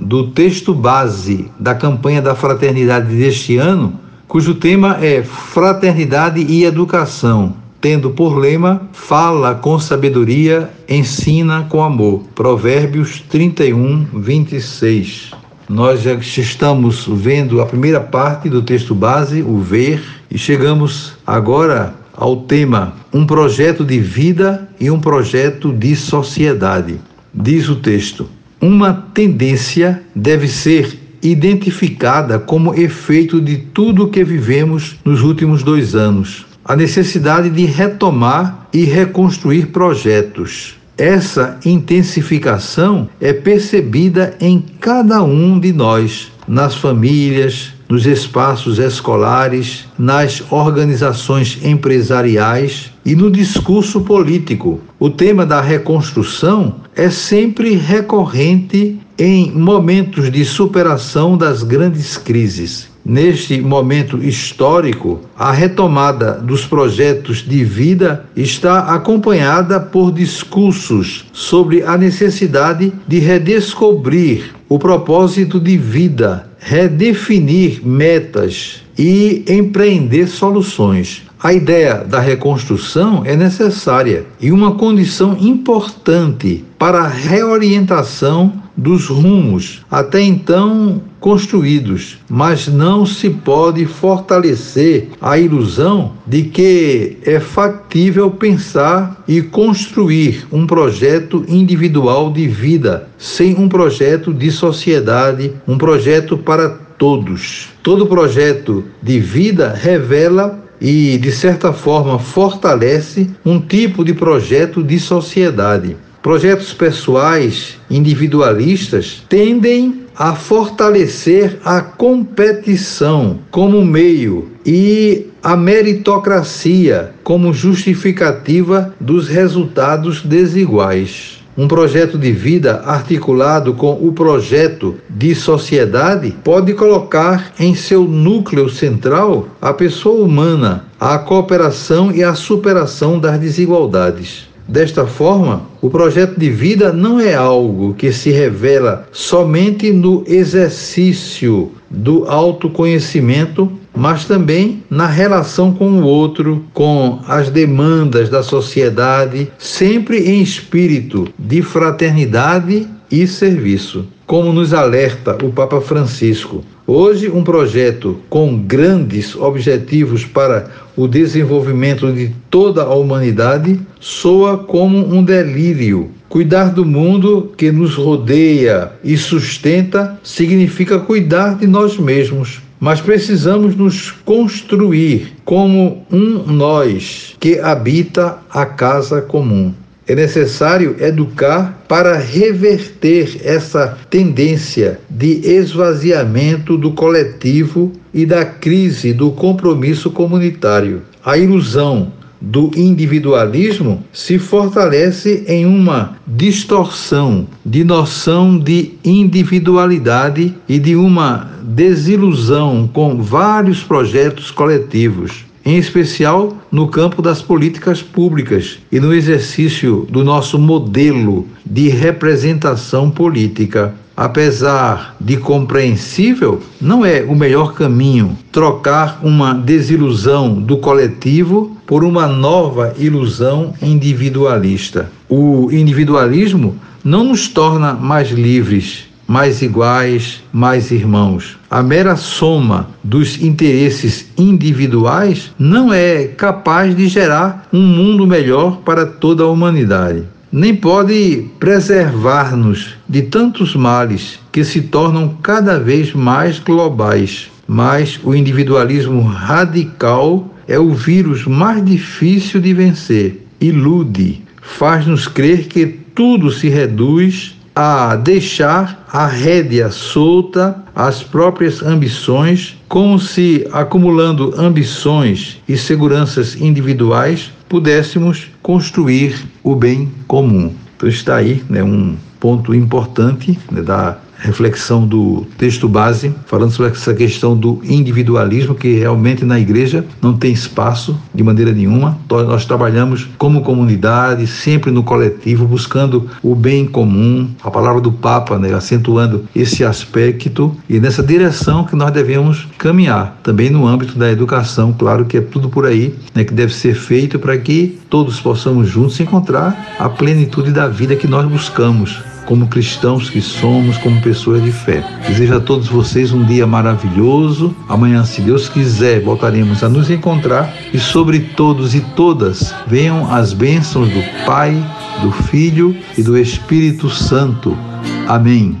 do texto base da campanha da fraternidade deste ano, cujo tema é Fraternidade e Educação, tendo por lema Fala com sabedoria, ensina com amor. Provérbios 31, 26. Nós já estamos vendo a primeira parte do texto base, o ver, e chegamos agora ao tema Um projeto de vida e um projeto de sociedade. Diz o texto: uma tendência deve ser identificada como efeito de tudo o que vivemos nos últimos dois anos. A necessidade de retomar e reconstruir projetos. Essa intensificação é percebida em cada um de nós, nas famílias, nos espaços escolares, nas organizações empresariais e no discurso político. O tema da reconstrução é sempre recorrente em momentos de superação das grandes crises. Neste momento histórico, a retomada dos projetos de vida está acompanhada por discursos sobre a necessidade de redescobrir o propósito de vida, redefinir metas e empreender soluções. A ideia da reconstrução é necessária e uma condição importante para a reorientação dos rumos até então construídos, mas não se pode fortalecer a ilusão de que é factível pensar e construir um projeto individual de vida sem um projeto de sociedade, um projeto para todos. Todo projeto de vida revela e, de certa forma, fortalece um tipo de projeto de sociedade. Projetos pessoais, individualistas, tendem a fortalecer a competição como meio e a meritocracia como justificativa dos resultados desiguais. Um projeto de vida articulado com o projeto de sociedade pode colocar em seu núcleo central a pessoa humana, a cooperação e a superação das desigualdades. Desta forma, o projeto de vida não é algo que se revela somente no exercício do autoconhecimento, mas também na relação com o outro, com as demandas da sociedade, sempre em espírito de fraternidade e serviço. Como nos alerta o Papa Francisco, Hoje, um projeto com grandes objetivos para o desenvolvimento de toda a humanidade soa como um delírio. Cuidar do mundo que nos rodeia e sustenta significa cuidar de nós mesmos. Mas precisamos nos construir como um nós que habita a casa comum. É necessário educar para reverter essa tendência de esvaziamento do coletivo e da crise do compromisso comunitário. A ilusão do individualismo se fortalece em uma distorção de noção de individualidade e de uma desilusão com vários projetos coletivos em especial no campo das políticas públicas e no exercício do nosso modelo de representação política. Apesar de compreensível, não é o melhor caminho trocar uma desilusão do coletivo por uma nova ilusão individualista. O individualismo não nos torna mais livres, mais iguais, mais irmãos. A mera soma dos interesses individuais não é capaz de gerar um mundo melhor para toda a humanidade. Nem pode preservar-nos de tantos males que se tornam cada vez mais globais. Mas o individualismo radical é o vírus mais difícil de vencer. Ilude, faz-nos crer que tudo se reduz a deixar a rédea solta às próprias ambições, como se acumulando ambições e seguranças individuais pudéssemos construir o bem comum. Então está aí né, um ponto importante né, da reflexão do texto base, falando sobre essa questão do individualismo, que realmente na igreja não tem espaço de maneira nenhuma. Nós trabalhamos como comunidade, sempre no coletivo, buscando o bem comum, a palavra do Papa, né, acentuando esse aspecto e nessa direção que nós devemos caminhar. Também no âmbito da educação, claro que é tudo por aí né, que deve ser feito para que todos possamos juntos encontrar a plenitude da vida que nós buscamos como cristãos que somos, como pessoas de fé. Desejo a todos vocês um dia maravilhoso. Amanhã, se Deus quiser, voltaremos a nos encontrar e sobre todos e todas venham as bênçãos do Pai, do Filho e do Espírito Santo. Amém.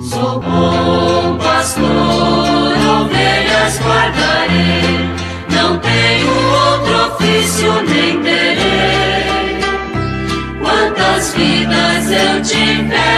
Sou bom pastor, ovelhas guardarei, não tenho outro ofício nem terei. Quantas vidas eu tiver